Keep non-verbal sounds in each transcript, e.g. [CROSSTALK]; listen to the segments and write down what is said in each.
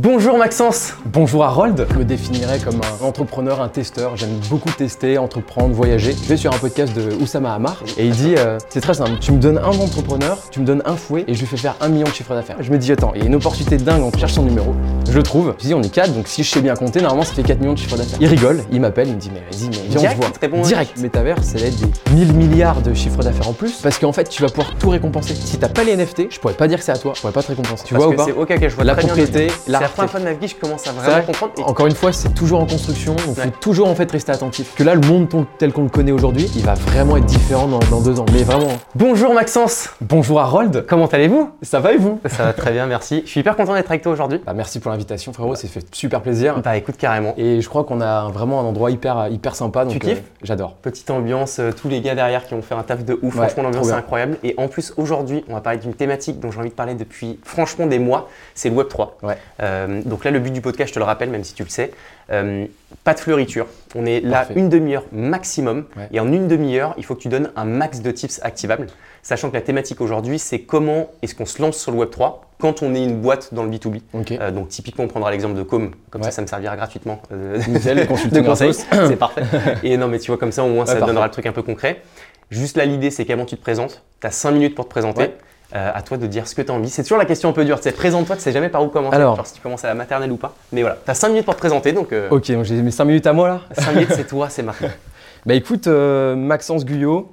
Bonjour Maxence Bonjour Harold Je me définirais comme un entrepreneur, un testeur. J'aime beaucoup tester, entreprendre, voyager. Je vais sur un podcast de Oussama Hamar et il dit euh, C'est très simple, tu me donnes un entrepreneur, tu me donnes un fouet et je lui fais faire un million de chiffre d'affaires. Je me dis Attends, il y a une opportunité dingue, on cherche son numéro. Je trouve. Je dis On est 4, donc si je sais bien compter, normalement ça fait 4 millions de chiffre d'affaires. Il rigole, il m'appelle, il me dit Mais vas-y, mais viens, Direct, on se voit. Direct. Métavers, ça va être des 1000 milliards de chiffre d'affaires en plus parce qu'en fait, tu vas pouvoir tout récompenser. Si t'as pas les NFT, je pourrais pas dire que c'est à toi, je pourrais pas te récompenser. Tu Parce vois ou pas c'est ok, ok, je vois La très propriété. C'est la la première fois de ma vie je commence à C'est vraiment vrai. comprendre. Et Encore une fois, c'est toujours en construction, donc Ouais. faut toujours en fait rester attentif. Que là, le monde tel qu'on le connaît aujourd'hui, il va vraiment être différent dans, dans deux ans. Mais vraiment. Bonjour Maxence Bonjour Harold, Comment allez-vous? Ça va et vous? Ça va très bien, merci. Je suis hyper content d'être avec toi aujourd'hui. bah, Merci pour l'invitation frérot, c'est fait super plaisir. Bah écoute, carrément. Et je crois qu'on a vraiment un endroit hyper, hyper sympa. Donc, Tu kiffes euh, J'adore. Petite ambiance, euh, tous les gars derrière qui ont fait un taf de ouf. Ouais, franchement, l'ambiance est incroyable. Et en plus, aujourd'hui, on va parler d'une thématique dont j'ai envie de parler depuis franchement des mois. C'est le Web3. Ouais. Euh, donc là, le but du podcast, je te le rappelle, même si tu le sais, euh, pas de fleuriture. On est là Parfait. une demi-heure maximum. Ouais. Et en une demi-heure, il faut que tu donnes un max de tips activables. Sachant que la thématique aujourd'hui, c'est comment est-ce qu'on se lance sur le Web3 quand on est une boîte dans le B2B. Ok. Euh, donc typiquement, on prendra l'exemple de Com, comme Ouais. ça, ça me servira gratuitement euh, Nickel, [LAUGHS] de conseils. [LAUGHS] C'est parfait. Et non, mais tu vois, comme ça, au moins, ça te donnera parfait. le truc un peu concret. Juste là, l'idée, c'est qu'avant tu te présentes, tu as 5 minutes pour te présenter. Euh, à toi de dire ce que tu as envie. C'est toujours la question un peu dure. Tu sais, présente-toi, tu sais jamais par où commencer. Alors. Genre si tu commences à la maternelle ou pas. Mais voilà, tu as 5 minutes pour te présenter, donc euh, Ok, donc j'ai mes 5 minutes à moi là. 5 minutes, c'est toi, c'est maintenant. [LAUGHS] Bah écoute, euh, Maxence Guyot,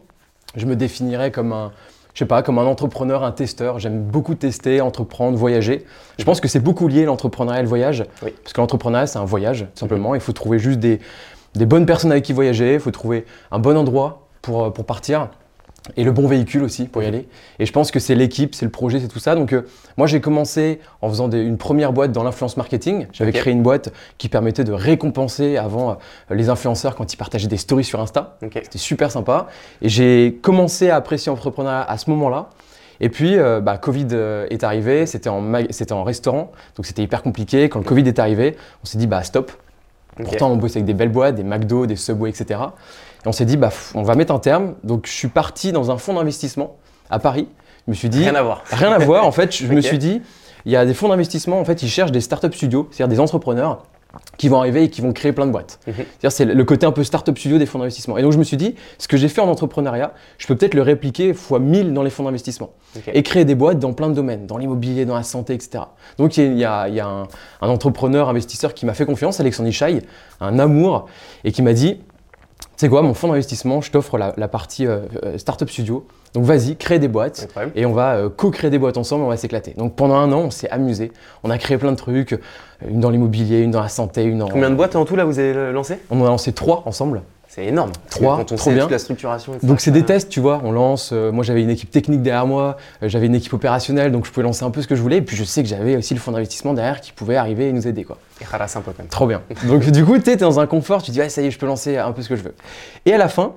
je me définirais comme un, je sais pas, comme un entrepreneur, un testeur. J'aime beaucoup tester, entreprendre, voyager. Je pense que c'est beaucoup lié l'entrepreneuriat et le voyage. Oui. Parce que l'entrepreneuriat, c'est un voyage, simplement. Il faut trouver juste des, des bonnes personnes avec qui voyager. Il faut trouver un bon endroit pour, pour partir. Et le bon véhicule aussi pour y aller. Et je pense que c'est l'équipe, c'est le projet, c'est tout ça. Donc euh, moi j'ai commencé en faisant des- une première boîte dans l'influence marketing. J'avais créé une boîte qui permettait de récompenser avant euh, les influenceurs quand ils partageaient des stories sur Insta. Ok. C'était super sympa. Et j'ai commencé à apprécier l'entrepreneuriat à ce moment-là. Et puis, euh, bah, Covid est arrivé, c'était en, restaurant, donc c'était hyper compliqué. Quand le Covid est arrivé, on s'est dit, bah stop. Pourtant, on bossait avec des belles boîtes, des McDo, des Subway, etc. Et on s'est dit, bah, on va mettre un terme. Donc, je suis parti dans un fonds d'investissement à Paris. Je me suis dit, Rien à voir. Rien à voir. En fait, je me [LAUGHS] suis dit, il y a des fonds d'investissement, en fait, ils cherchent des startup studios, c'est-à-dire des entrepreneurs qui vont arriver et qui vont créer plein de boîtes. C'est-à-dire, c'est le côté un peu startup studio des fonds d'investissement. Et donc, je me suis dit, ce que j'ai fait en entrepreneuriat, je peux peut-être le répliquer fois 1000 dans les fonds d'investissement et créer des boîtes dans plein de domaines, dans l'immobilier, dans la santé, etc. Donc, il y a, il y un, un entrepreneur, investisseur qui m'a fait confiance, Alexandre Ishaï, un amour, et qui m'a dit, sais quoi, mon fonds d'investissement, je t'offre la, la partie euh, euh, startup studio. Donc, vas-y, crée des boîtes. Incroyable. Et on va euh, co-créer des boîtes ensemble, on va s'éclater. Donc pendant un an, on s'est amusé. On a créé plein de trucs, une dans l'immobilier, une dans la santé, une en... Combien de boîtes en tout là vous avez lancé? On en a lancé trois ensemble. C'est énorme. Trois, Quand on trop sait bien. toute la structuration. etc., Donc c'est des tests, tu vois. On lance. euh, moi j'avais une équipe technique derrière moi, euh, j'avais une équipe opérationnelle, donc je pouvais lancer un peu ce que je voulais. Et puis je sais que j'avais aussi le fonds d'investissement derrière qui pouvait arriver et nous aider, quoi. Et un peu quand même. Trop bien. Donc du coup, tu es dans un confort, tu dis, ouais, ça y est, je peux lancer un peu ce que je veux. Et à la fin,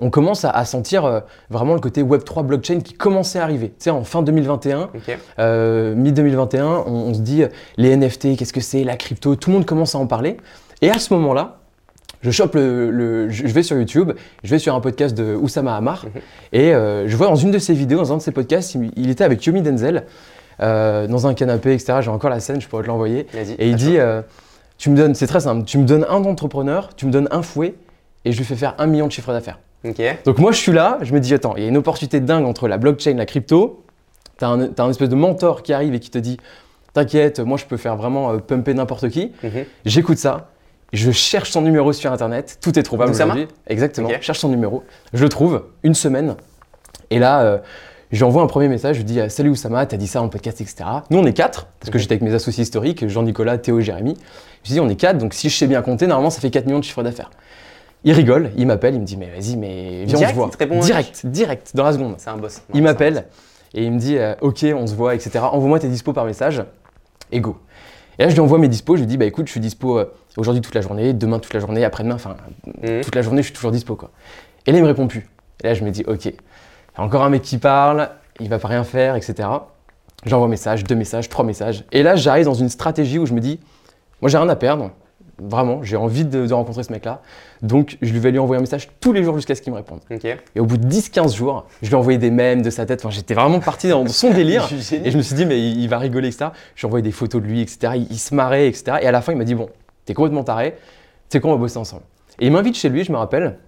on commence à, sentir euh, vraiment le côté Web3 blockchain qui commençait à arriver. Tu sais, en fin 2021, Ok. euh, mi-2021, on, on se dit les NFT, qu'est-ce que c'est, la crypto, tout le monde commence à en parler. Et à ce moment-là, je chope le, le- je vais sur YouTube, je vais sur un podcast de Oussama Hamar, Mhm. et euh, je vois dans une de ses vidéos, dans un de ses podcasts, il, il était avec Yomi Denzel, euh, dans un canapé, etc. J'ai encore la scène, je pourrais te l'envoyer. Et il dit, euh, tu me donnes, c'est très simple, tu me donnes un entrepreneur, tu me donnes un fouet, et je lui fais faire un million de chiffre d'affaires. Donc moi je suis là, je me dis attends, il y a une opportunité dingue entre la blockchain et la crypto. T'as un, un espèce de mentor qui arrive et qui te dit t'inquiète, moi je peux faire vraiment pumper n'importe qui. Mhm. J'écoute ça, je cherche son numéro sur internet, tout est trouvable aujourd'hui. Exactement, je cherche son numéro, je le trouve, une semaine. Et là, euh, je lui envoie un premier message, je lui dis euh, Salut Oussama, t'as dit ça en podcast, etc. Nous on est quatre, parce que j'étais avec mes associés historiques, Jean-Nicolas, Théo et Jérémy. Je lui dis on est quatre, donc si je sais bien compter, normalement ça fait 4 millions de chiffre d'affaires. Il rigole, il m'appelle, il me dit mais vas-y, mais viens, on Direct, se voit. direct, direct, dans la seconde. C'est un boss. Il m'appelle et il me dit euh, Ok, on se voit, etc. Envoie-moi tes dispos par message et go. Et là, je lui envoie mes dispos. Je lui dis Bah écoute, je suis dispo euh, aujourd'hui toute la journée, demain toute la journée, après-demain, enfin, Mhm. toute la journée, je suis toujours dispo. Quoi. Et là, il me répond plus. Et là, je me dis Ok, encore un mec qui parle, il va pas rien faire, etc. J'envoie un message, deux messages, trois messages. Et là, j'arrive dans une stratégie où je me dis Moi, j'ai rien à perdre. vraiment, j'ai envie de, de rencontrer ce mec-là. Donc, je lui vais lui envoyer un message tous les jours jusqu'à ce qu'il me réponde. Et au bout de 10-15 jours, je lui ai envoyé des mèmes de sa tête. Enfin, j'étais vraiment parti dans son [LAUGHS] délire. Et je me suis dit, mais il il va rigoler, etc. Je lui ai envoyé des photos de lui, etc. Il, il se marrait, etc. Et à la fin, il m'a dit, bon, t'es complètement taré. C'est quoi, on va bosser ensemble. Et il m'invite chez lui, je me rappelle.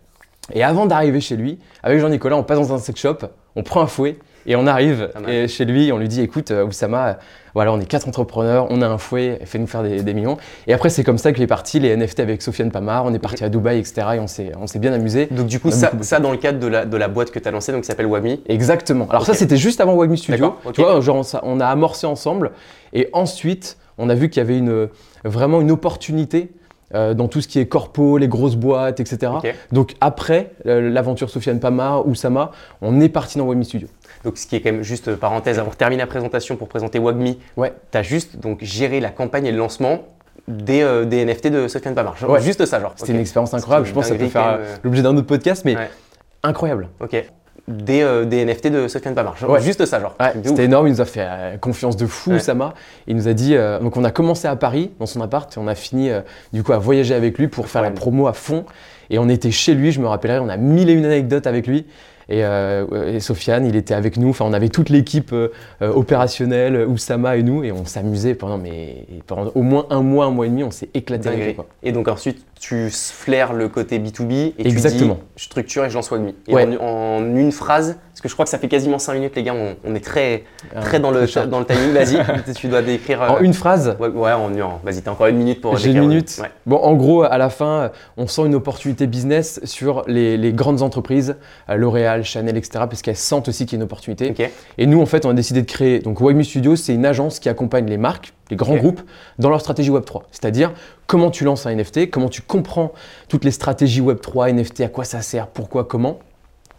Et avant d'arriver chez lui, avec Jean-Nicolas, on passe dans un sex shop, on prend un fouet et on arrive et chez lui, on lui dit écoute, euh, Oussama, voilà, on est quatre entrepreneurs, on a un fouet, fais-nous faire des, des millions. Et après, c'est comme ça qu'il est parti, les NFT avec Sofiane Pamar, on est parti à Dubaï, etc. Et on s'est, bien amusé. Donc du coup, ça, beaucoup ça dans le cadre de la, de la boîte que tu as lancée, donc qui s'appelle Wami. Exactement. Alors ça, c'était juste avant Wagmi Studio. Tu vois, genre, on a amorcé ensemble et ensuite, on a vu qu'il y avait une, vraiment une opportunité euh, dans tout ce qui est corpo, les grosses boîtes, etc. Donc après euh, l'aventure Sofiane Pamar, Oussama, on est parti dans Wagmi Studio. Donc ce qui est quand même juste euh, parenthèse avant de terminer la présentation pour présenter Wagmi, Ouais. tu as juste donc géré la campagne et le lancement des, des NFT de Sofiane Pamar. Genre, Ouais. Juste ça, genre. C'était une expérience incroyable. Je pense que ça peut faire l'objet d'un autre podcast, mais Ouais. incroyable. Ok. Des, euh, des NFT de Sofiane Pamar. Ouais. Juste ça, genre. Ouais, c'était énorme, il nous a fait euh, confiance de fou, Ouais. Oussama. Il nous a dit, euh, donc on a commencé à Paris, dans son appart, et on a fini du coup à voyager avec lui pour faire la promo à fond. Et on était chez lui, je me rappellerai, on a mille et une anecdotes avec lui. Et, euh, et Sofiane, il était avec nous, enfin on avait toute l'équipe euh, opérationnelle, Oussama et nous, et on s'amusait pendant, mais, pendant au moins un mois, un mois et demi, on s'est éclaté avec quoi. Et donc ensuite, tu flaires le côté B2B et Exactement. tu dis je structure et je lance Wagmi. Et Ouais. en, en une phrase, parce que je crois que ça fait quasiment 5 minutes les gars, on, on est très, très Euh, dans, le, dans le timing. Vas-y, [LAUGHS] tu dois décrire. euh, En une phrase, Ouais, ouais, en nuant. Vas-y, t'as encore une minute pour J'ai une minute. Ouais. Bon, en gros, à la fin, euh, on sent une opportunité business sur les, les grandes entreprises, euh, L'Oréal, Chanel, etc., parce qu'elles sentent aussi qu'il y a une opportunité. Et nous, en fait, on a décidé de créer. Donc, Wagmi Studio, c'est une agence qui accompagne les marques, les grands groupes, dans leur stratégie Web3. C'est-à-dire, comment tu lances un NFT, comment tu comprends toutes les stratégies Web3, NFT, à quoi ça sert, pourquoi, comment,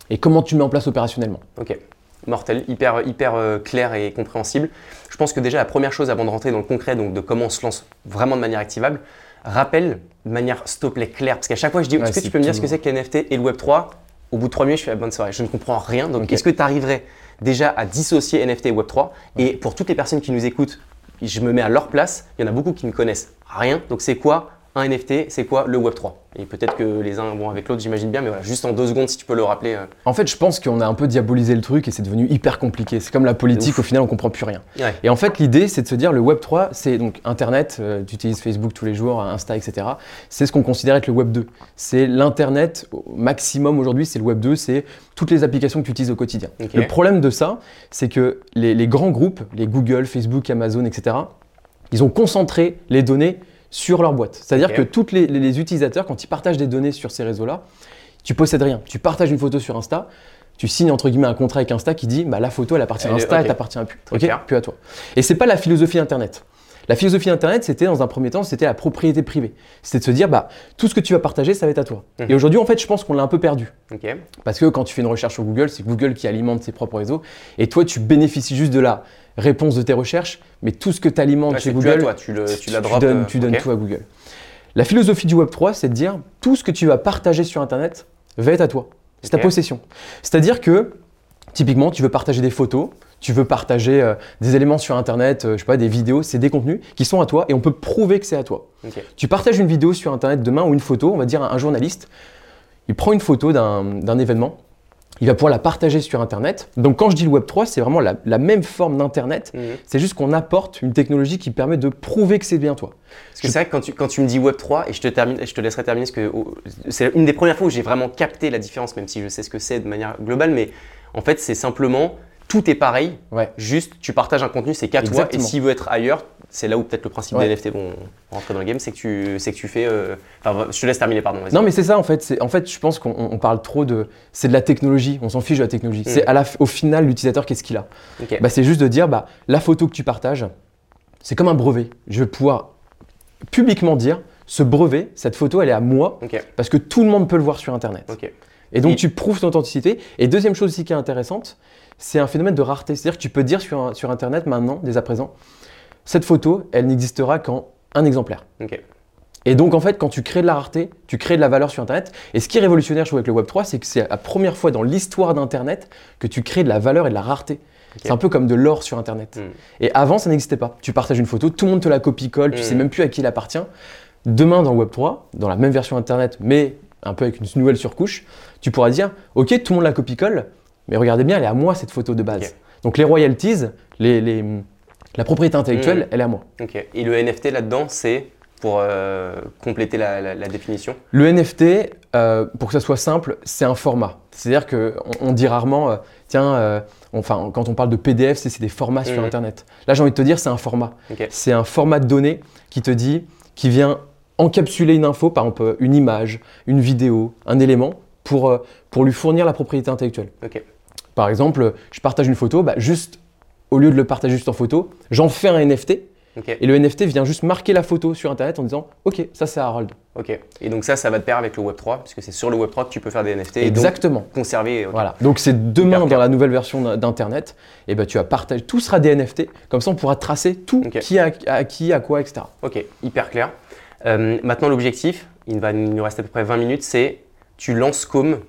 et comment tu mets en place opérationnellement. Ok. Mortel, hyper, hyper euh, clair et compréhensible. Je pense que déjà la première chose avant de rentrer dans le concret, donc de comment on se lance vraiment de manière activable, rappelle de manière s'il te plaît claire. Parce qu'à chaque fois je dis, Ouais, est-ce que tu peux me dire ce que c'est que les NFT et le Web3 Au bout de trois minutes, je fais la bonne soirée. Je ne comprends rien. Donc est-ce que tu arriverais déjà à dissocier NFT et Web3 Et pour toutes les personnes qui nous écoutent, je me mets à leur place. Il y en a beaucoup qui ne connaissent rien. Donc c'est quoi un NFT C'est quoi le Web3 Et peut-être que les uns vont avec l'autre, j'imagine bien. Mais voilà, juste en deux secondes, si tu peux le rappeler. euh. En fait, je pense qu'on a un peu diabolisé le truc et c'est devenu hyper compliqué. C'est comme la politique, au final, on comprend plus rien. Ouais. Et en fait, l'idée, c'est de se dire le Web 3, c'est donc Internet, euh, tu utilises Facebook tous les jours, Insta, etc. C'est ce qu'on considère être le Web 2. C'est l'Internet au maximum aujourd'hui, c'est le Web 2, c'est toutes les applications que tu utilises au quotidien. Le problème de ça, c'est que les, les grands groupes, les Google, Facebook, Amazon, etc., ils ont concentré les données sur leur boîte. C'est-à-dire que tous les, utilisateurs, quand ils partagent des données sur ces réseaux-là, tu possèdes rien. Tu partages une photo sur Insta, tu signes entre guillemets un contrat avec Insta qui dit bah, la photo elle appartient à Insta, ok. elle t'appartient plus. Très Ok, clair. plus à toi. Et c'est pas la philosophie Internet. La philosophie Internet, c'était dans un premier temps, c'était la propriété privée. C'était de se dire bah tout ce que tu vas partager, ça va être à toi. Mhm. Et aujourd'hui, en fait, je pense qu'on l'a un peu perdu. Parce que quand tu fais une recherche sur Google, c'est Google qui alimente ses propres réseaux. Et toi, tu bénéficies juste de la réponse de tes recherches, mais tout ce que tu alimentes chez Google, toi, tu, le, tu tu, la tu donnes, euh, tu donnes tout à Google. La philosophie du Web3, c'est de dire tout ce que tu vas partager sur Internet va être à toi. C'est ta possession. C'est-à-dire que, typiquement, tu veux partager des photos, tu veux partager euh, des éléments sur Internet, euh, je sais pas, des vidéos, c'est des contenus qui sont à toi et on peut prouver que c'est à toi. Tu partages une vidéo sur Internet demain ou une photo, on va dire un, un journaliste, il prend une photo d'un d'un événement, il va pouvoir la partager sur Internet. Donc quand je dis le Web3, c'est vraiment la, la même forme d'Internet, Mhm. c'est juste qu'on apporte une technologie qui permet de prouver que c'est bien toi. Parce que c'est vrai que quand tu, quand tu me dis Web3, et je te, termine, et je te laisserai terminer, parce que oh, c'est une des premières fois où j'ai vraiment capté la différence, même si je sais ce que c'est de manière globale, mais en fait, c'est simplement tout est pareil, Ouais. juste tu partages un contenu, c'est qu'à toi, et s'il veut être ailleurs, c'est là où peut-être le principe Ouais. des NFT vont rentrer dans le game, c'est que tu, c'est que tu fais. euh, Enfin, je te laisse terminer, pardon. Non mais c'est ça en fait. C'est- En fait, je pense qu'on on parle trop de. C'est de la technologie. On s'en fiche de la technologie. Mm. C'est à la, f- au final l'utilisateur qu'est-ce qu'il a? Bah, c'est juste de dire bah la photo que tu partages, c'est comme un brevet. Je vais pouvoir publiquement dire ce brevet, cette photo, elle est à moi parce que tout le monde peut le voir sur Internet. Et donc Et- tu prouves ton authenticité. Et deuxième chose aussi qui est intéressante, c'est un phénomène de rareté. C'est-à-dire que tu peux dire sur, un- sur Internet maintenant, dès à présent, cette photo, elle n'existera qu'en un exemplaire. Et donc en fait, quand tu crées de la rareté, tu crées de la valeur sur Internet. Et ce qui est révolutionnaire, je trouve, avec le Web3, c'est que c'est la première fois dans l'histoire d'Internet que tu crées de la valeur et de la rareté. C'est un peu comme de l'or sur Internet. Mm. Et avant, ça n'existait pas. Tu partages une photo, tout le monde te la copie-colle, tu Mm. sais même plus à qui elle appartient. demain dans Web3, dans la même version Internet, mais un peu avec une nouvelle surcouche, tu pourras dire, ok, tout le monde la copie-colle, mais regardez bien, elle est à moi cette photo de base. Donc les royalties, les, les- la propriété intellectuelle, Mhm. elle est à moi. Et le NFT là-dedans, c'est pour euh, compléter la, la- la définition? Le NFT, euh, pour que ça soit simple, c'est un format. C'est-à-dire qu'on on dit rarement, euh, tiens, enfin, quand on parle de PDF, c'est des formats sur Mhm. Internet. Là, j'ai envie de te dire, c'est un format. C'est un format de données qui te dit, qui vient encapsuler une info, par exemple une image, une vidéo, un élément, pour, euh, pour lui fournir la propriété intellectuelle. Par exemple, je partage une photo, bah, juste au lieu de le partager juste en photo, j'en fais un NFT. Et le NFT vient juste marquer la photo sur Internet en disant, ok, ça c'est Harold. Ok. Et donc ça, ça va de pair avec le Web3, puisque c'est sur le Web3 que tu peux faire des NFT et donc Exactement. conserver. Voilà. Donc c'est demain dans la nouvelle version d'in- d'Internet, et ben tu vas partager, tout sera des NFT. Comme ça, on pourra tracer tout, qui a à qui, à quoi, etc. Ok, hyper clair. Euh, maintenant, l'objectif, il, va, il nous reste à peu près 20 minutes, c'est tu lances Com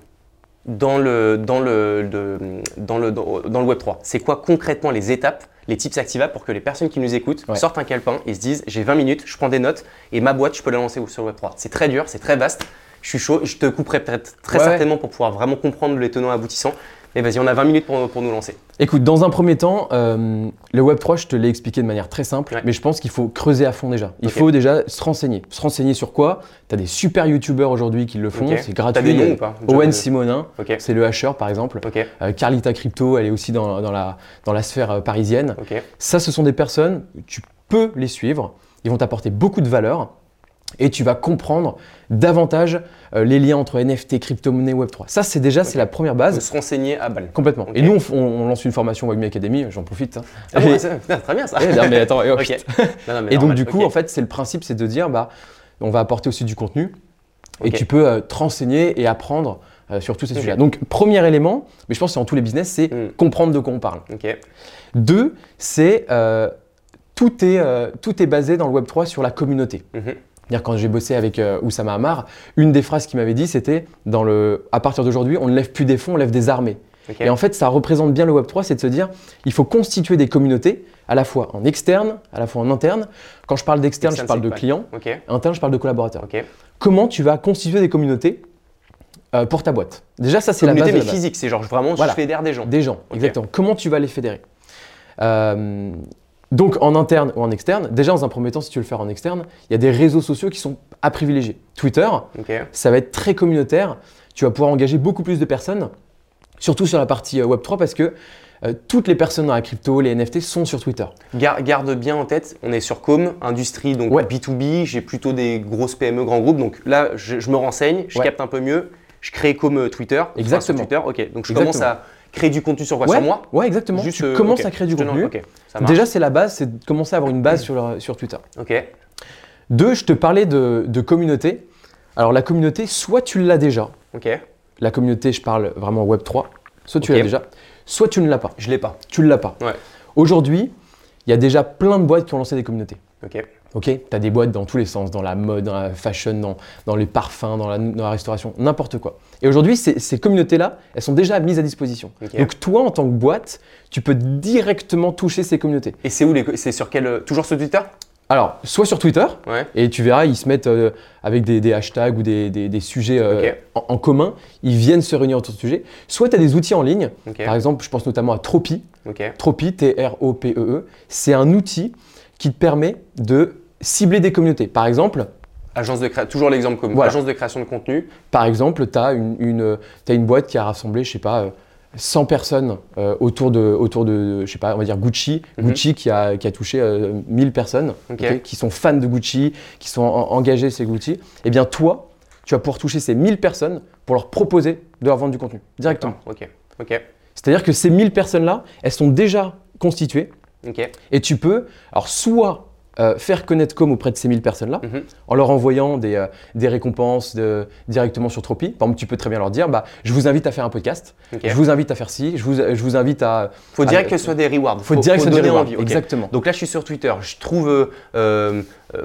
dans le, dans le, de- dans le, dans, le Web3. C'est quoi concrètement les étapes, les tips activables pour que les personnes qui nous écoutent Ouais. sortent un calepin et se disent j'ai 20 minutes, je prends des notes et ma boîte, je peux la lancer sur le Web3. C'est très dur, c'est très vaste. Je suis chaud, je te couperai peut-être très ouais. certainement pour pouvoir vraiment comprendre les tenants aboutissants. Mais vas-y, on a 20 minutes pour, pour nous lancer. Écoute, dans un premier temps, euh, le Web3, je te l'ai expliqué de manière très simple, Ouais. mais je pense qu'il faut creuser à fond déjà. Il faut déjà se renseigner. Se renseigner sur quoi? Tu as des super youtubeurs aujourd'hui qui le font, c'est gratuit. des noms ou pas? Owen Simonin, c'est le hasher par exemple. Euh, Carlita Crypto, elle est aussi dans, dans la, dans la sphère euh, parisienne. Ça, ce sont des personnes, tu peux les suivre, ils vont t'apporter beaucoup de valeur et tu vas comprendre davantage euh, les liens entre NFT, crypto-monnaie, Web3. Ça, c'est déjà c'est la première base. se renseigner à balle. Complètement. Et nous, on, lance une formation Wagmi Academy, j'en profite. hein. Ah Et- très bien ça. Eh, non, mais attends, et, [LAUGHS] oh, Ok. chut. Non, non, mais Et donc, du coup, en fait, c'est le principe, c'est de dire, bah, on va apporter aussi du contenu et tu peux euh, te renseigner et apprendre euh, sur tous ces sujets. Donc, premier élément, mais je pense que c'est dans tous les business, c'est Hmm. comprendre de quoi on parle. Deux, c'est tout, est, euh, tout est basé dans le Web3 sur la communauté. Mhm. Quand j'ai bossé avec euh, Oussama Hamar, une des phrases qu'il m'avait dit, c'était dans le à partir d'aujourd'hui, on ne lève plus des fonds, on lève des armées. Et en fait, ça représente bien le Web3, c'est de se dire, il faut constituer des communautés, à la fois en externe, à la fois en interne. Quand je parle d'externe, je parle de clients. Interne, je parle de collaborateurs. Comment tu vas constituer des communautés euh, pour ta boîte? Déjà, ça, c'est la base. Mais physique, c'est genre vraiment Voilà. je fédère des gens. Des gens, exactement. Comment tu vas les fédérer? Euh, Donc en interne ou en externe, déjà dans un premier temps, si tu veux le faire en externe, il y a des réseaux sociaux qui sont à privilégier. Twitter, ça va être très communautaire. Tu vas pouvoir engager beaucoup plus de personnes, surtout sur la partie euh, Web3 parce que euh, toutes les personnes dans la crypto, les NFT sont sur Twitter. Gar- garde bien en tête, on est sur Com, industrie, donc Ouais. B2B, j'ai plutôt des grosses PME, grands groupes, donc là je, je me renseigne, je Ouais. capte un peu mieux, je crée comme euh, Twitter. Exactement. Twitter, ok, donc je Exactement. commence à créer du contenu sur quoi ouais, Sur moi ouais, exactement. Juste, tu euh, commences ok. à créer du contenu. Déjà, c'est la base, c'est de commencer à avoir une base sur, sur Twitter. Ok, Deux, je te parlais de, de communauté. Alors la communauté, soit tu l'as déjà, ok, la communauté, je parle vraiment Web3, soit tu l'as déjà, soit tu ne l'as pas. je l'ai pas. Tu ne l'as pas. Ouais. Aujourd'hui, il y a déjà plein de boîtes qui ont lancé des communautés. Ok, Ok, tu as des boîtes dans tous les sens, dans la mode, dans la fashion, dans, dans les parfums, dans la, dans la restauration, n'importe quoi. Et aujourd'hui, ces, ces communautés-là, elles sont déjà mises à disposition. Donc toi, en tant que boîte, tu peux directement toucher ces communautés. Et c'est où les, c'est sur quel, euh, toujours sur Twitter? Alors, soit sur Twitter, Ouais, et tu verras, ils se mettent euh, avec des, des hashtags ou des, des- des sujets euh, en, en commun, ils viennent se réunir autour de ce sujet. Soit tu as des outils en ligne, par exemple, je pense notamment à Tropi. Tropi, T-R-O-P-E-E, E. c'est un outil qui te permet de cibler des communautés. Par exemple, agence de cré- toujours l'exemple comme Voilà. agence de création de contenu, Par exemple, tu as une, une- t'as une boîte qui a rassemblé, je sais pas, euh, 100 personnes euh, autour, de, autour de, je sais pas, on va dire Gucci. Mhm. Gucci qui a, qui a touché euh, 1000 personnes qui sont fans de Gucci, qui sont en- engagés chez Gucci. Eh bien, toi, tu vas pouvoir toucher ces 1000 personnes pour leur proposer de leur vendre du contenu directement. ok, ok, C'est-à-dire que ces 1000 personnes-là, elles sont déjà constituées et tu peux, alors, soit euh, faire connaître Com auprès de ces 1000 personnes-là, Mhm. en leur envoyant des, euh, des récompenses de- directement sur Tropi. Par exemple, tu peux très bien leur dire bah, Je vous invite à faire un podcast, je vous invite à faire ci, je vous, je vous invite à. Faut direct Ah, que ce soit des rewards. Faut, direct se donner donner envie. ok. Exactement. Donc là, je suis sur Twitter, je trouve euh,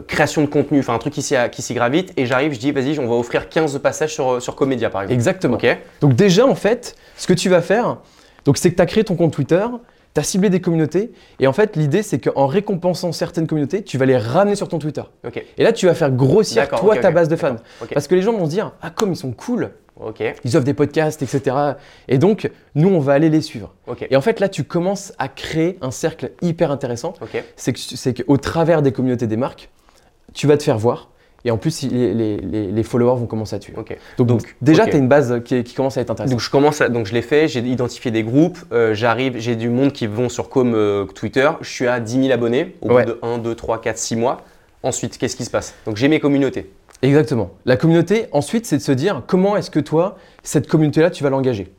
création de contenu, enfin un truc qui s'y, gravite, et j'arrive, je dis, vas-y, on va offrir 15 passages sur, sur Comédia, par exemple. Exactement. Ok, Donc, déjà, en fait, ce que tu vas faire, c'est que tu as créé ton compte Twitter, tu as ciblé des communautés et en fait l'idée c'est qu'en récompensant certaines communautés, tu vas les ramener sur ton Twitter. Et là tu vas faire grossir toi ta base de fans. Parce que les gens vont se dire ah comme ils sont cool, ils offrent des podcasts, etc. Et donc nous on va aller les suivre. Et en fait là tu commences à créer un cercle hyper intéressant. Ok. C'est que- c'est qu'au travers des communautés des marques, tu vas te faire voir. Et en plus, les, les- les- les followers vont commencer à tuer. Donc, Donc, déjà, ok. tu as une base qui, commence à être intéressante. Donc je commence, à- donc je l'ai fait, j'ai identifié des groupes, euh, j'arrive, j'ai du monde qui vont sur com euh, Twitter, je suis à 10 000 abonnés au Ouais. bout de 1, 2, 3, 4, 6 mois. Ensuite, qu'est-ce qui se passe? Donc j'ai mes communautés. Exactement. La communauté, ensuite, c'est de se dire comment est-ce que toi, cette communauté-là, tu vas l'engager?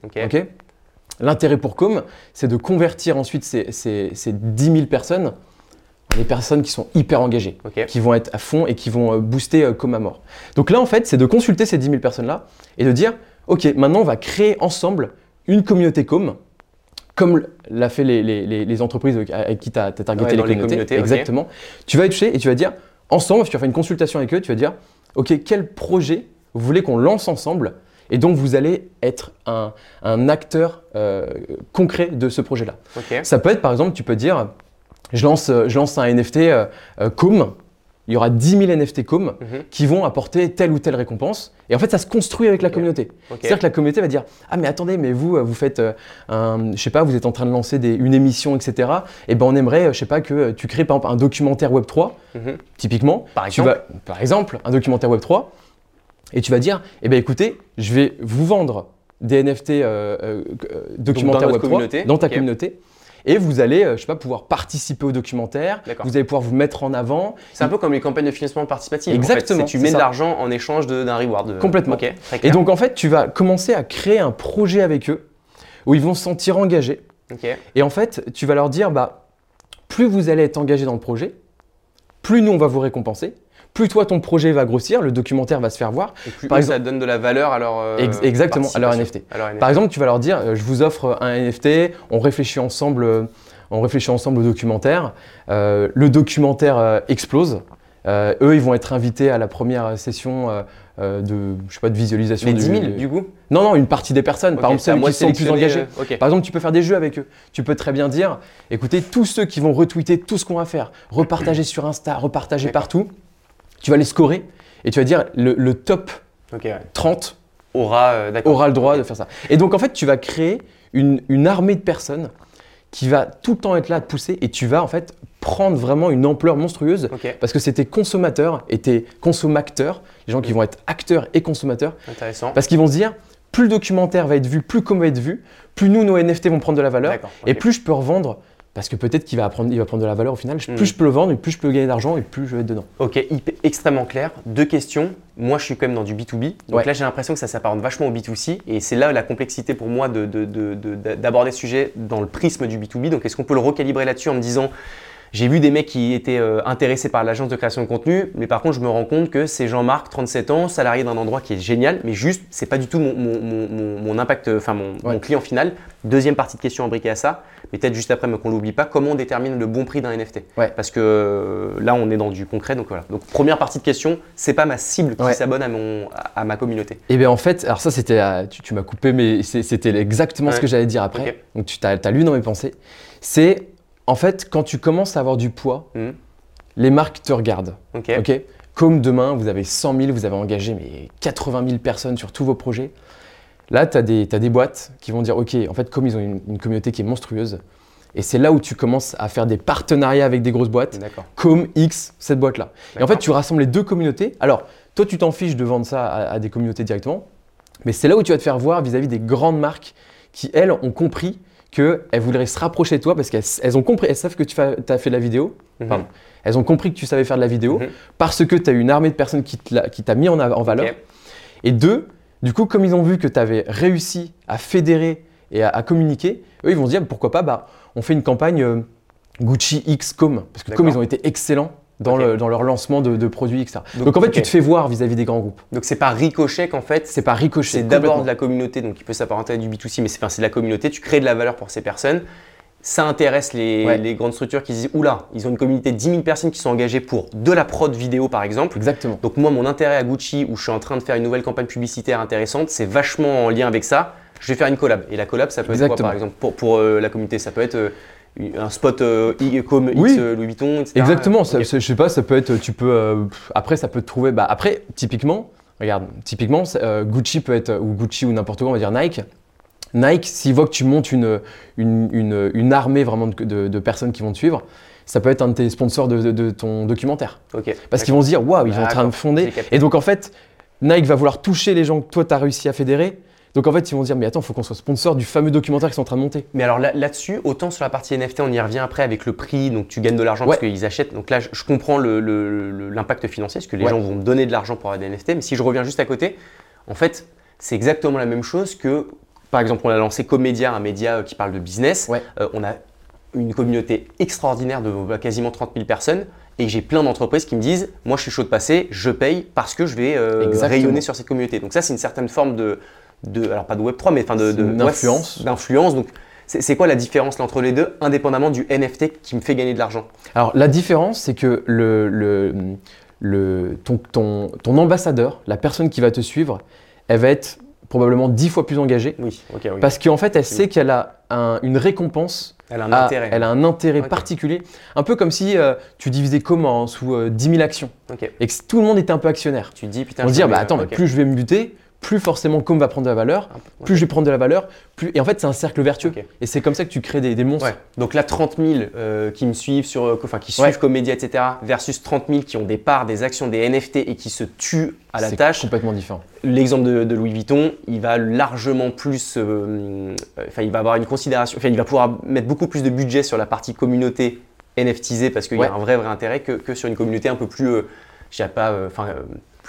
L'intérêt pour Com, c'est de convertir ensuite ces, ces, ces 10 000 personnes des personnes qui sont hyper engagées, qui vont être à fond et qui vont euh, booster euh, Com à mort. Donc là, en fait, c'est de consulter ces 10 000 personnes-là et de dire ok, maintenant, on va créer ensemble une communauté Com. Comme l'a fait les, les- les- les entreprises avec qui tu as, targeté Ouais, les les communautés. Exactement. Tu vas être touché et tu vas dire, ensemble, tu vas faire une consultation avec eux, tu vas dire, OK, quel projet vous voulez qu'on lance ensemble Et donc, vous allez être un, un acteur euh, concret de ce projet-là. Ça peut être, par exemple, tu peux dire, je lance, euh, je lance un NFT euh, euh, Com, il y aura 10 000 NFT Com qui vont apporter telle ou telle récompense. Et en fait, ça se construit avec la communauté. C'est-à-dire que la communauté va dire Ah, mais attendez, mais vous, euh, vous faites euh, un, je sais pas, vous êtes en train de lancer des- une émission, etc. Et ben, on aimerait, euh, je sais pas, que euh, tu crées par exemple un documentaire Web3, Mhm. typiquement. Par Tu exemple. vas, par exemple, un documentaire Web3, et tu vas dire Eh ben, écoutez, je vais vous vendre des NFT euh, euh, euh, documentaires Web3 communauté, dans ta communauté. Et vous allez, euh, je sais pas, pouvoir participer au documentaire, vous allez pouvoir vous mettre en avant. C'est un peu comme les campagnes de financement participatif. Exactement, En fait. C'est tu mets de l'argent en échange d'un reward. Complètement. Et donc, en fait, tu vas commencer à créer un projet avec eux où ils vont se sentir engagés. Et en fait, tu vas leur dire, bah, plus vous allez être engagé dans le projet, plus nous, on va vous récompenser, plus toi, ton projet va grossir, le documentaire va se faire voir. Et plus Par eux, exemple- ça donne de la valeur à leur. euh, Ex- exactement, à leur. NFT. À leur NFT. Par exemple, tu vas leur dire, euh, je vous offre un NFT, on réfléchit ensemble, euh, on réfléchit ensemble au documentaire. Euh, le documentaire euh, explose. Euh, eux, ils vont être invités à la première session euh, euh, de, je sais pas, de visualisation. Les du- 10 000 du coup? Non, non, une partie des personnes. Par exemple, c'est à ceux qui sont plus engagés. euh. Par exemple, tu peux faire des jeux avec eux. Tu peux très bien dire, écoutez, tous ceux qui vont retweeter tout ce qu'on va faire, repartager sur Insta, repartager partout, tu vas les scorer et tu vas dire le, le top Ok. ouais. 30 Aura. euh, aura le droit de faire ça. Et donc en fait, tu vas créer une, une armée de personnes qui va tout le temps être là à te pousser et tu vas en fait prendre vraiment une ampleur monstrueuse parce que c'est tes consommateurs et tes consommateurs, les gens qui vont être acteurs et consommateurs, Intéressant. parce qu'ils vont se dire plus le documentaire va être vu, plus comme va être vu, plus nous, nos NFT vont prendre de la valeur et plus je peux revendre. Parce que peut-être qu'il va, apprendre- il va prendre de la valeur au final. Mm. Plus je peux le vendre, et plus je peux gagner d'argent et plus je vais être dedans. Ok, extrêmement clair. Deux questions. Moi, je suis quand même dans du B2B. Donc Ouais. là, j'ai l'impression que ça s'apparente vachement au B2C. Et c'est là la complexité pour moi de- de- de- de- d'aborder ce sujet dans le prisme du B2B. Donc, est-ce qu'on peut le recalibrer là-dessus en me disant. J'ai vu des mecs qui étaient euh, intéressés par l'agence de création de contenu, mais par contre, je me rends compte que c'est Jean-Marc, 37 ans, salarié d'un endroit qui est génial, mais juste, c'est pas du tout mon, mon- mon- mon- impact, euh, enfin mon, Ouais. mon client final. Deuxième partie de question imbriquée à ça, mais peut-être juste après, mais qu'on l'oublie pas, comment on détermine le bon prix d'un NFT Ouais. Parce que euh, là, on est dans du concret, donc voilà. Donc première partie de question, c'est pas ma cible qui s'abonne à, mon, à, à ma communauté. Et bien en fait, alors ça c'était, tu, tu m'as coupé, mais c'était exactement ce que j'allais dire après. Donc tu as, lu dans mes pensées. C'est en fait quand tu commences à avoir du poids, Mhm. les marques te regardent. Ok Comme demain, vous avez 100 000, vous avez engagé mais 80 000 personnes sur tous vos projets. Là, tu as, des boîtes qui vont dire, OK, en fait, comme ils ont une, une communauté qui est monstrueuse, et c'est là où tu commences à faire des partenariats avec des grosses boîtes, comme X, cette boîte-là. Et en fait, tu rassembles les deux communautés. Alors, toi, tu t'en fiches de vendre ça à, à des communautés directement, mais c'est là où tu vas te faire voir vis-à-vis des grandes marques qui, elles, ont compris qu'elles voudraient se rapprocher de toi parce qu'elles elles ont compris, elles savent que tu as fait de la vidéo. Mhm. Pardon. Elles ont compris que tu savais faire de la vidéo Mhm. parce que tu as eu une armée de personnes qui t'a mis en, valeur. Et deux, du coup, comme ils ont vu que tu avais réussi à fédérer et à, à communiquer, eux, ils vont se dire pourquoi pas, bah, on fait une campagne euh, Gucci X Com. Parce que comme ils ont été excellents dans, Ok. le- dans leur lancement de, de produits, etc. Donc, Donc, en fait, tu te fais voir vis-à-vis des grands groupes. Donc c'est pas ricochet qu'en fait, C'est pas ricoché. c'est d'abord de la communauté, donc il peut s'apparenter à du B2C, mais c'est de la communauté, tu crées de la valeur pour ces personnes. Ça intéresse les, Ouais. les grandes structures qui se disent Oula, ils ont une communauté de 10 000 personnes qui sont engagées pour de la prod vidéo par exemple. Exactement. Donc moi, mon intérêt à Gucci, où je suis en train de faire une nouvelle campagne publicitaire intéressante, c'est vachement en lien avec ça. Je vais faire une collab. Et la collab, ça peut être quoi par exemple? Pour, pour, euh, la communauté Ça peut être euh, un spot euh, comme Oui. X euh, Louis Vuitton, etc. Exactement, ça- Ok. ça- je sais pas, ça peut être, tu peux, euh, après ça peut te trouver, bah après typiquement, regarde, typiquement euh, Gucci peut être, ou Gucci ou n'importe quoi, on va dire Nike. Nike, s'il voit que tu montes une, une, une- une armée vraiment de, de- de personnes qui vont te suivre, ça peut être un de tes sponsors de, ton documentaire. Ok. Parce qu'ils vont se dire, waouh, ils sont en train de fonder. Et donc en fait, Nike va vouloir toucher les gens que toi tu as réussi à fédérer. Donc en fait, ils vont dire, mais attends, il faut qu'on soit sponsor du fameux documentaire qu'ils sont en train de monter. Mais alors là- là-dessus, autant sur la partie NFT, on y revient après avec le prix, donc tu gagnes de l'argent parce qu'ils achètent. Donc là, je, je comprends l'impact financier, parce que les Ouais. gens vont me donner de l'argent pour avoir des NFT. Mais si je reviens juste à côté, en fait, c'est exactement la même chose que, par exemple, on a lancé Comédia, un média euh, qui parle de business. Ouais. Euh, on a une communauté extraordinaire de bah, quasiment 30 000 personnes. Et j'ai plein d'entreprises qui me disent, moi je suis chaud de passer, je paye parce que je vais euh, rayonner sur cette communauté. Donc ça, c'est une certaine forme de, de alors pas de Web 3, mais enfin de, C'est de- une ouais, influence. d'influence. Donc c'est c'est quoi la différence là, entre les deux, indépendamment du NFT qui me fait gagner de l'argent? Alors la différence, c'est que le, le, le- ton, ton, ton ambassadeur, la personne qui va te suivre, elle va être probablement dix fois plus engagée. Oui, ok, oui. Parce qu'en fait, elle sait qu'elle a un- une récompense, Elle a un intérêt. elle a un intérêt particulier. Un peu comme si euh, tu divisais comment sous euh, 10 000 actions Ok. et que tout le monde était un peu actionnaire. Tu dis putain. On se dire, vais- bah attends, mais ok. plus je vais me buter, plus forcément Com va prendre de la valeur, plus je vais prendre de la valeur, plus... Et en fait, c'est un cercle vertueux. Et c'est comme ça que tu crées des, des monstres. Ouais. Donc là, 30 000 euh, qui me suivent, sur, euh, enfin qui suivent Ouais. Comédia, etc., versus 30 000 qui ont des parts, des actions, des NFT et qui se tuent à la C'est tâche. complètement différent. L'exemple de, de Louis Vuitton, il va largement plus, euh, euh, enfin il va avoir une considération, enfin il va pouvoir mettre beaucoup plus de budget sur la partie communauté NFTisée parce qu'il y a un vrai vrai intérêt que, que sur une communauté un peu plus, je pas, enfin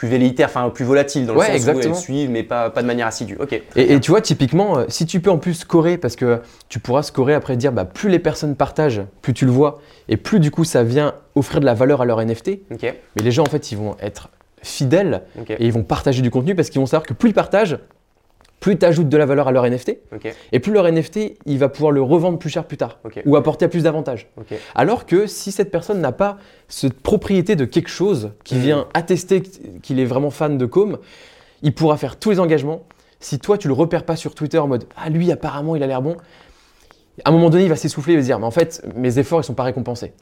plus velléitaire, enfin plus volatile dans le Ouais, sens où elles suivent mais pas, pas de manière assidue. Ok. Et, tu vois, typiquement, euh, si tu peux en plus scorer, parce que tu pourras scorer après dire, bah, plus les personnes partagent, plus tu le vois, et plus du coup ça vient offrir de la valeur à leur NFT. Mais les gens, en fait, ils vont être fidèles et ils vont partager du contenu parce qu'ils vont savoir que plus ils partagent, plus tu ajoutes de la valeur à leur NFT, et plus leur NFT, il va pouvoir le revendre plus cher plus tard, ou apporter plus d'avantages. Alors que si cette personne n'a pas cette propriété de quelque chose qui Mhm. vient attester qu'il est vraiment fan de Com, il pourra faire tous les engagements. Si toi, tu le repères pas sur Twitter en mode Ah, lui, apparemment, il a l'air bon, à un moment donné, il va s'essouffler, il va se dire Mais en fait, mes efforts, ils sont pas récompensés.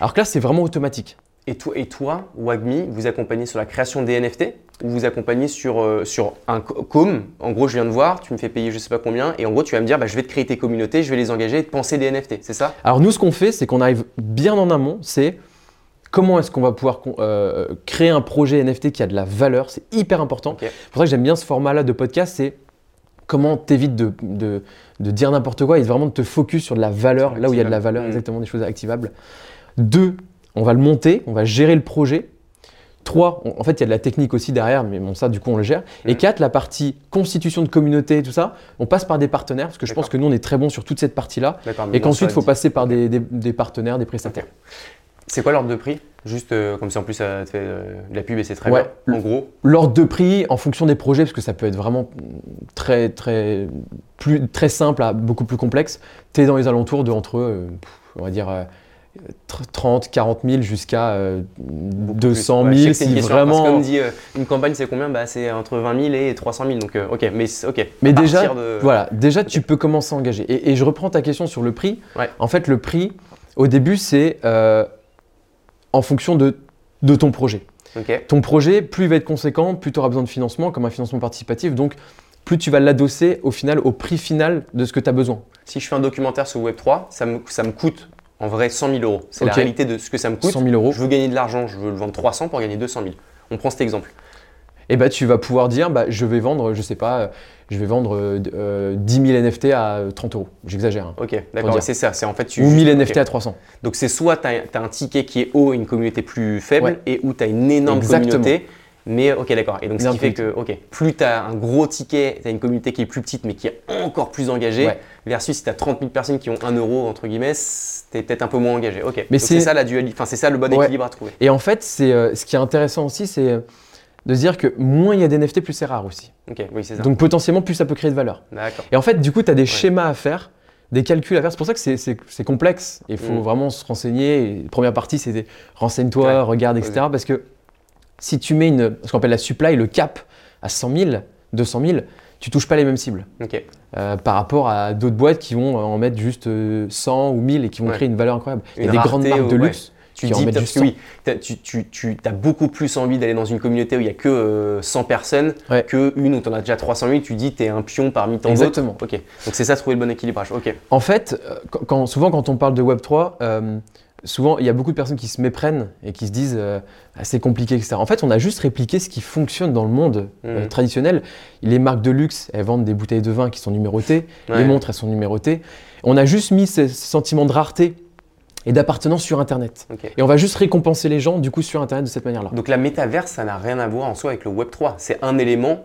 Alors que là, c'est vraiment automatique. Et toi, et toi, Wagmi, vous accompagnez sur la création des NFT vous accompagnez sur, euh, sur un co- com En gros, je viens de voir, tu me fais payer je sais pas combien, et en gros, tu vas me dire, bah, je vais te créer tes communautés, je vais les engager et te penser des NFT, c'est ça? Alors, nous, ce qu'on fait, c'est qu'on arrive bien en amont c'est comment est-ce qu'on va pouvoir euh, créer un projet NFT qui a de la valeur. C'est hyper important. C'est pour ça que j'aime bien ce format-là de podcast, c'est comment t'évites de, de, de dire n'importe quoi et vraiment de te focus sur de la valeur, là où il y a de la valeur, Mhm. exactement, des choses activables. Deux, on va le monter, on va gérer le projet. Trois, on- en fait, il y a de la technique aussi derrière, mais bon, ça, du coup, on le gère. Et Mhm. quatre, la partie constitution de communauté, tout ça, on passe par des partenaires, parce que je pense que nous, on est très bon sur toute cette partie-là. Et qu'ensuite, il faut passer par des, des- des partenaires, des prestataires. C'est quoi l'ordre de prix? Juste euh, comme ça, en plus, ça te fait euh, de la pub et c'est très Ouais. bien. En gros, L'ordre de prix en fonction des projets, parce que ça peut être vraiment très, très, plus, très simple à beaucoup plus complexe, tu es dans les alentours de entre, euh, on va dire, 30, 40 000 jusqu'à euh, 200 Ouais, je sais 000 que c'est une si question, parce que vraiment. Comme dit, euh, une campagne, c'est combien? Bah, C'est entre 20 000 et 300 000. Donc, euh, ok, mais ok. Mais déjà, de- voilà, déjà tu peux commencer à engager. Et, et je reprends ta question sur le prix. Ouais. En fait, le prix, au début, c'est euh, en fonction de, de ton projet. Ok. Ton projet, plus il va être conséquent, plus tu auras besoin de financement, comme un financement participatif. Donc, plus tu vas l'adosser au final au prix final de ce que tu as besoin. Si je fais un documentaire sur Web3, ça me, ça me coûte en vrai 100 000 euros. C'est la réalité de ce que ça me coûte. 100 000 euros. Je veux gagner de l'argent, je veux le vendre 300 pour gagner 200 000. On prend cet exemple. Et bah, tu vas pouvoir dire, bah, je vais vendre, je sais pas, je vais vendre euh, euh, 10 000 NFT à euh, 30 euros. J'exagère. hein. Ok, d'accord, c'est ça. C'est en fait tu Ou 1000 ok. NFT à 300. Donc c'est soit tu as, un ticket qui est haut et une communauté plus faible, Ouais. et où tu as une énorme Exactement. communauté. Mais ok, d'accord. Et donc ce qui fait que, ok, plus tu as un gros ticket, tu as une communauté qui est plus petite mais qui est encore plus engagée, Ouais. versus si tu as 30 000 personnes qui ont 1 euro, entre guillemets, tu es peut-être un peu moins engagé. Ok, Mais c'est ça la dualité, enfin c'est ça le bon Ouais. équilibre à trouver. Et en fait, c'est euh, ce qui est intéressant aussi, c'est euh, de se dire que moins il y a d'NFT, plus c'est rare aussi. Ok, oui, c'est ça. Donc potentiellement, plus ça peut créer de valeur. D'accord. Et en fait, du coup, tu as des schémas à faire, des calculs à faire. C'est pour ça que c'est- complexe. Il faut Mm. vraiment se renseigner. Et la première partie, c'est renseigne-toi, Ouais. regarde, etc. Parce que si tu mets une, ce qu'on appelle la supply, le cap, à 100 000, 200 000, tu touches pas les mêmes cibles. Euh, par rapport à d'autres boîtes qui vont en mettre juste euh, 100 ou 1000 et qui vont Ouais. créer une valeur incroyable. Il y a Une des grandes marques de ouais. luxe Tu dis juste que oui, tu, tu, tu as beaucoup plus envie d'aller dans une communauté où il n'y a que euh, 100 personnes Ouais. que une où tu en as déjà 300 000, tu dis tu es un pion parmi tant d'autres. Exactement. Ok, donc c'est ça trouver le bon équilibrage. Ok, En fait, euh, quand, quand- souvent quand on parle de Web3, euh, souvent il y a beaucoup de personnes qui se méprennent et qui se disent euh, Ah, c'est compliqué, etc. En fait, on a juste répliqué ce qui fonctionne dans le monde euh, Mhm. traditionnel. Les marques de luxe, elles vendent des bouteilles de vin qui sont numérotées, Ouais. les montres, elles sont numérotées. On a juste mis ce, ce sentiment de rareté et d'appartenance sur Internet. Et on va juste récompenser les gens du coup sur Internet de cette manière-là. Donc la métaverse, ça n'a rien à voir en soi avec le Web 3. C'est un élément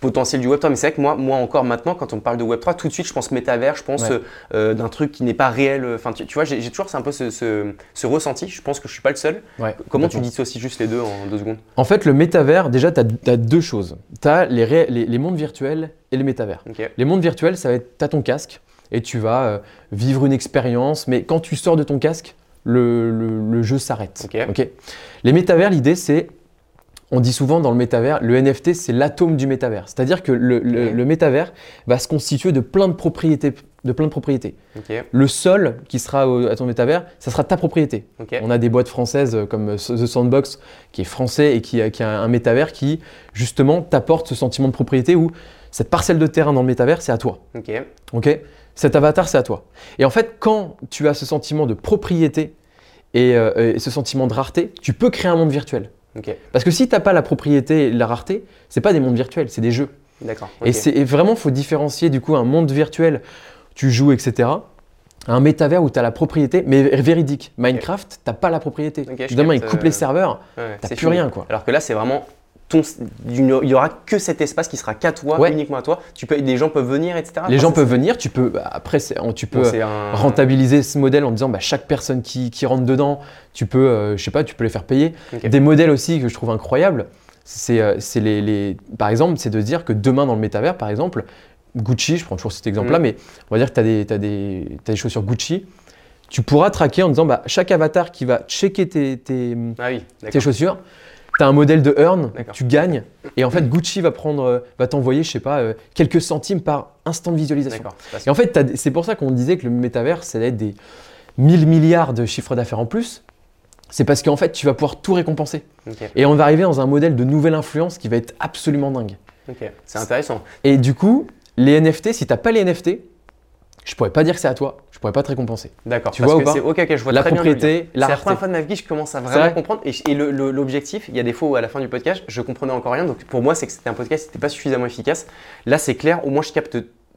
potentiel du Web 3. Mais c'est vrai que moi, moi encore maintenant, quand on parle de Web 3, tout de suite, je pense métavers, je pense Ouais. euh, euh, d'un truc qui n'est pas réel. Enfin, tu, tu vois, j'ai toujours c'est un peu ce, ce- ce ressenti. Je pense que je suis pas le seul. Ouais, Comment tu complètement. dissocies juste les deux en deux secondes? En fait, le métavers, déjà, tu as, deux choses. Tu as les, ré- les- les mondes virtuels et le métavers. Les mondes virtuels, ça va être, tu as ton casque et tu vas euh, vivre une expérience, mais quand tu sors de ton casque, le, le- le jeu s'arrête. Ok? Les métavers, l'idée, c'est, on dit souvent dans le métavers, le NFT, c'est l'atome du métavers. C'est-à-dire que le, le- Ok. le métavers va se constituer de plein de propriétés. De plein de propriétés. Le sol qui sera au- à ton métavers, ça sera ta propriété. On a des boîtes françaises comme The Sandbox qui est français et qui, a- qui a un métavers qui justement t'apporte ce sentiment de propriété où cette parcelle de terrain dans le métavers, c'est à toi. Ok Cet avatar, c'est à toi. Et en fait, quand tu as ce sentiment de propriété et, euh, et ce sentiment de rareté, tu peux créer un monde virtuel. Parce que si tu n'as pas la propriété et la rareté, c'est pas des mondes virtuels, c'est des jeux. D'accord. Et, c'est vraiment, faut différencier du coup un monde virtuel, tu joues, etc. Un métavers où tu as la propriété, mais véridique. Minecraft, t'as pas la propriété. Demain, ils coupent euh, les serveurs, Ouais, t'as c'est plus fini. rien quoi. Alors que là, c'est vraiment ton. Il n'y aura que cet espace qui sera qu'à toi, Ouais. uniquement à toi. Tu peux, les gens peuvent venir, etc. Les Enfin, gens peuvent venir, tu peux bah, après tu bon, peux un- rentabiliser ce modèle en disant bah, chaque personne qui, qui rentre dedans, tu peux euh, je sais pas, tu peux les faire payer. Des modèles aussi que je trouve incroyables, c'est euh, c'est les, les- par exemple, c'est de dire que demain dans le métavers par exemple, Gucci, je prends toujours cet exemple-là, Mhm. mais on va dire que tu as des, des, des chaussures Gucci, tu pourras traquer en disant bah, chaque avatar qui va checker tes, tes, Ah oui, tes d'accord. chaussures, tu as un modèle de earn, tu gagnes, et en fait Gucci va prendre, euh, va t'envoyer, je sais pas, euh, quelques centimes par instant de visualisation. Et en fait, c'est pour ça qu'on disait que le métavers, ça allait être des 1000 milliards de chiffres d'affaires en plus. C'est parce qu'en fait, tu vas pouvoir tout récompenser. Et on va arriver dans un modèle de nouvelle influence qui va être absolument dingue. Ok. C'est intéressant. Et du coup, les NFT, si t'as pas les NFT, je pourrais pas dire que c'est à toi, je pourrais pas te récompenser. D'accord. Tu parce vois ou que pas c'est- Ok, ok, je vois La très bien propriété, C'est la première fois de ma vie que je commence à vraiment vrai comprendre. Et, et le- le- l'objectif, il y a des fois où à la fin du podcast, je comprenais encore rien. Donc pour moi, c'est que c'était un podcast qui n'était pas suffisamment efficace. Là, c'est clair. Au moins, je capte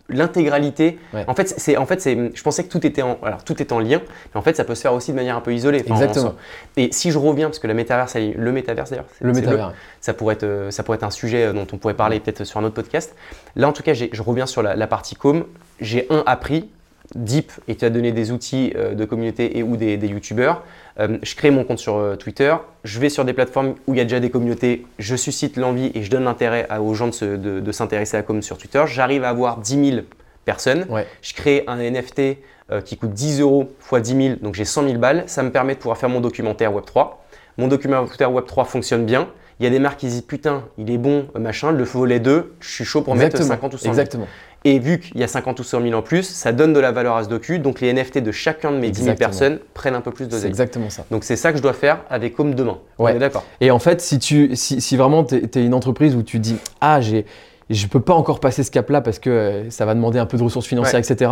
l'intégralité. Ouais. En fait, c'est, en fait, c'est, je pensais que tout était en, alors tout est en lien, mais en fait, ça peut se faire aussi de manière un peu isolée. Enfin, Exactement. Et si je reviens, parce que la métaverse, le métaverse d'ailleurs, Le c'est métavers. ça pourrait être, euh, ça pourrait être un sujet euh, dont on pourrait parler peut-être sur un autre podcast. Là, en tout cas, je reviens sur la, la partie com. J'ai un appris, Deep, et tu as donné des outils euh, de communauté et ou des, des youtubeurs. Euh, je crée mon compte sur euh, Twitter. Je vais sur des plateformes où il y a déjà des communautés. Je suscite l'envie et je donne l'intérêt aux gens de, se- de- de s'intéresser à la com sur Twitter. J'arrive à avoir 10 000 personnes. Ouais. Je crée un NFT euh, qui coûte 10 euros x 10 000, donc j'ai 100 000 balles. Ça me permet de pouvoir faire mon documentaire Web3. Mon documentaire Web3 fonctionne bien. Il y a des marques qui disent putain, il est bon, machin, le volet 2, je suis chaud pour mettre Exactement. 50 ou 100 000. Exactement. Et vu qu'il y a 50 ou 100 000 en plus, ça donne de la valeur à ce docu. Donc les NFT de chacun de mes 10 000 Exactement. personnes prennent un peu plus de C'est exactement ça. Donc c'est ça que je dois faire avec Home demain. Ouais. On est d'accord. Et en fait, si, tu, si, si vraiment tu es, une entreprise où tu dis Ah, j'ai, je ne peux pas encore passer ce cap-là parce que euh, ça va demander un peu de ressources financières, etc.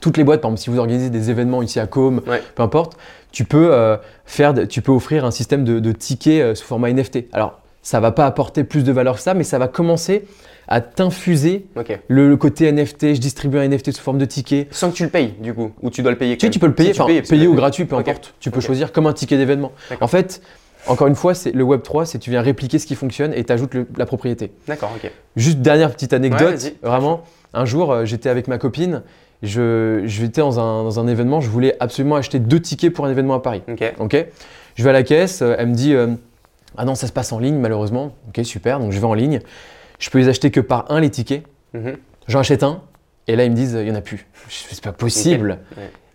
Toutes les boîtes, par exemple, si vous organisez des événements ici à Com, Ouais. peu importe, tu peux, euh, faire, tu peux offrir un système de, de tickets euh, sous format NFT. Alors, ça va pas apporter plus de valeur que ça, mais ça va commencer à t'infuser le, le côté NFT. Je distribue un NFT sous forme de ticket. Sans que tu le payes du coup, ou tu dois le payer. Tu sais, tu peux le payer, Si tu enfin, payes, parce payer ou gratuit, peu importe. Tu peux choisir comme un ticket d'événement. En fait, encore une fois, c'est le Web 3, c'est tu viens répliquer ce qui fonctionne et tu ajoutes la propriété. D'accord, ok. Juste dernière petite anecdote, Ouais, vraiment. Un jour, euh, j'étais avec ma copine, je, j'étais dans un, dans un événement, je voulais absolument acheter deux tickets pour un événement à Paris. Ok. Ok Je vais à la caisse, euh, elle me dit euh, Ah non, ça se passe en ligne malheureusement. Ok, super, donc je vais en ligne. Je peux les acheter que par un les tickets. Mhm. J'en achète un, et là ils me disent Il n'y en a plus. C'est pas possible.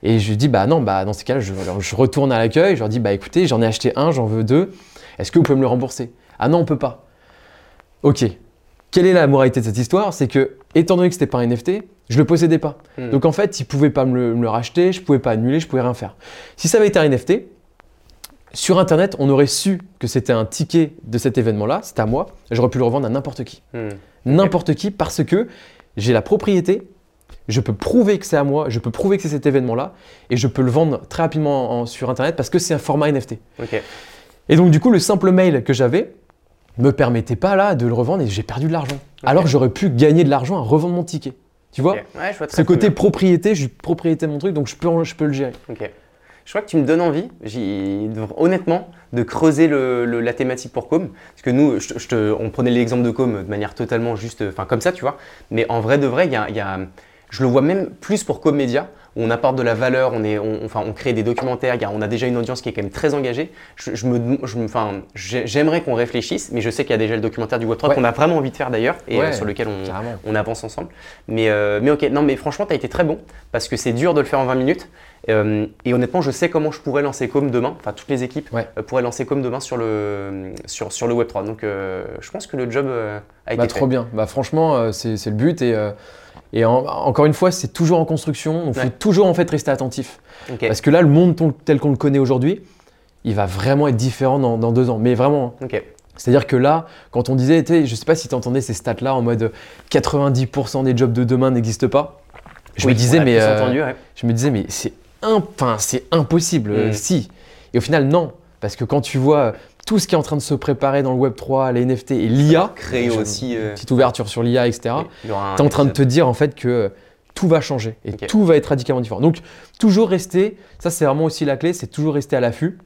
Et je dis Bah non, bah dans ces cas-là, je, retourne à l'accueil, je leur dis Bah écoutez, j'en ai acheté un, j'en veux deux. Est-ce que vous pouvez me le rembourser? Ah non, on peut pas. Ok. quelle est la moralité de cette histoire? C'est que, étant donné que c'était pas un NFT, je le possédais pas. Hmm. Donc en fait, ils pouvaient pas me le, me le racheter, je pouvais pas annuler, je pouvais rien faire. Si ça avait été un NFT, sur Internet, on aurait su que c'était un ticket de cet événement-là, c'était à moi, et j'aurais pu le revendre à n'importe qui. Hmm. N'importe qui, parce que j'ai la propriété, je peux prouver que c'est à moi, je peux prouver que c'est cet événement-là, et je peux le vendre très rapidement en- sur Internet parce que c'est un format NFT. Et donc du coup, le simple mail que j'avais me permettait pas là de le revendre et j'ai perdu de l'argent. Alors j'aurais pu gagner de l'argent à revendre mon ticket. Tu vois? Ouais, je vois Ce côté bien. propriété, je suis propriété de mon truc, donc je peux, je peux le gérer. Je crois que tu me donnes envie, honnêtement, de creuser la thématique pour Com. Parce que nous, on prenait l'exemple de Com de manière totalement juste, enfin comme ça, tu vois. Mais en vrai de vrai, y y je le vois même plus pour Com Media, où on apporte de la valeur, on, est, on, enfin, on crée des documentaires, on a déjà une audience qui est quand même très engagée. Je, je me, je enfin, j'aimerais qu'on réfléchisse, mais je sais qu'il y a déjà le documentaire du Web3 Ouais. qu'on a vraiment envie de faire d'ailleurs, et Ouais, euh, sur lequel on, avance ensemble. Mais, euh, mais ok, non, mais franchement, tu as été très bon parce que c'est dur de le faire en 20 minutes. Euh, et honnêtement, je sais comment je pourrais lancer Com demain. Enfin, toutes les équipes Ouais. pourraient lancer Com demain sur le, sur, sur le Web3. Donc, je pense que le job a été Bah, fait. trop bien. Bah, franchement, c'est c'est le but. Et, et en- encore une fois, c'est toujours en construction. Il faut toujours en fait rester attentif. Parce que là, le monde tel qu'on le connaît aujourd'hui, il va vraiment être différent dans, dans deux ans. Mais vraiment. hein. C'est-à-dire que là, quand on disait, je sais pas si tu entendais ces stats-là en mode 90% des jobs de demain n'existent pas. Je Oui, me disais, mais euh, entendu, ouais. je me disais, mais c'est imp- impossible. euh, Mm. Si. Et au final, non. Parce que quand tu vois tout ce qui est en train de se préparer dans le Web 3, les NFT et l'IA, Créer aussi. euh, petite ouverture sur l'IA, etc. Tu es en train de te dire en fait que tout va changer et tout va être radicalement différent. Donc, toujours rester, ça c'est vraiment aussi la clé, c'est toujours rester à l'affût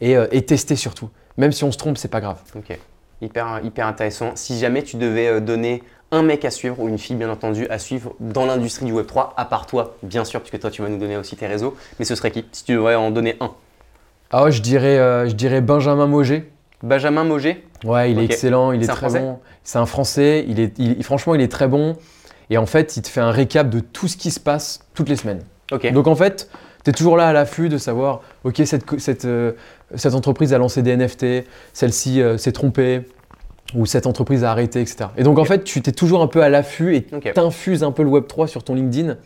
et, euh, et tester surtout. Même si on se trompe, c'est pas grave. Ok. Hyper, hyper intéressant. Si jamais tu devais euh, donner un mec à suivre ou une fille, bien entendu, à suivre dans l'industrie du Web3, à part toi, bien sûr, puisque toi, tu vas nous donner aussi tes réseaux, mais ce serait qui? Si tu devrais en donner un. Ah ouais, je dirais, euh, je dirais Benjamin Moget. Benjamin Moget Ouais, il est excellent, il est, très bon. C'est un Français, il est, il- franchement, il est très bon. Et en fait, il te fait un récap de tout ce qui se passe toutes les semaines. Ok. Donc en fait, tu es toujours là à l'affût de savoir, ok, cette, cette, euh, cette entreprise a lancé des NFT, celle-ci euh, s'est trompée, ou cette entreprise a arrêté, etc. Et donc en fait, tu t'es toujours un peu à l'affût et Ok. t'infuses un peu le Web3 sur ton LinkedIn.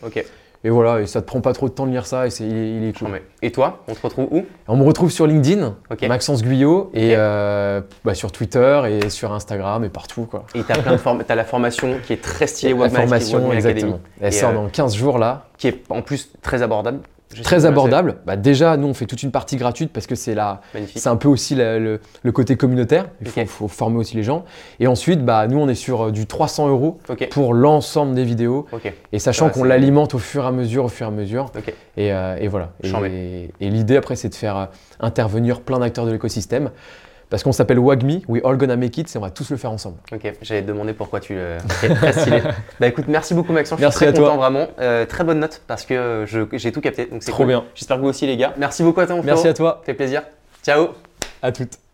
Et voilà, et ça te prend pas trop de temps de lire ça et c'est, il, est- il est cool. Et toi, on te retrouve où? On me retrouve sur LinkedIn. Maxence Guyot, et euh, bah, sur Twitter et sur Instagram et partout. Quoi. Et tu as, form- la formation qui est très stylée, La Webmaster, formation, Webmail exactement. Elle Et, sort euh, dans 15 jours là. qui est en plus très abordable. Je Très abordable. Bah, déjà, nous, on fait toute une partie gratuite parce que c'est la, c'est un peu aussi la- le, le côté communautaire. Il faut, former aussi les gens. Et ensuite, bah, nous, on est sur euh, du 300 euros pour l'ensemble des vidéos. Et sachant Ouais, qu'on l'alimente au fur et à mesure, au fur et à mesure. Et, euh, et voilà. Et l'idée, après, c'est de faire euh, intervenir plein d'acteurs de l'écosystème. Parce qu'on s'appelle WAGMI, We All Gonna Make It, et on va tous le faire ensemble. Ok, j'allais te demander pourquoi tu le. Ok, très stylé. [LAUGHS] bah écoute, merci beaucoup Maxence. Merci je suis à très toi. content vraiment. Euh, très bonne note parce que euh, j'ai tout capté. Donc c'est Trop cool. bien. J'espère que vous aussi les gars. Merci beaucoup à toi mon Merci frérot. à toi. Fait plaisir. Ciao. À toutes.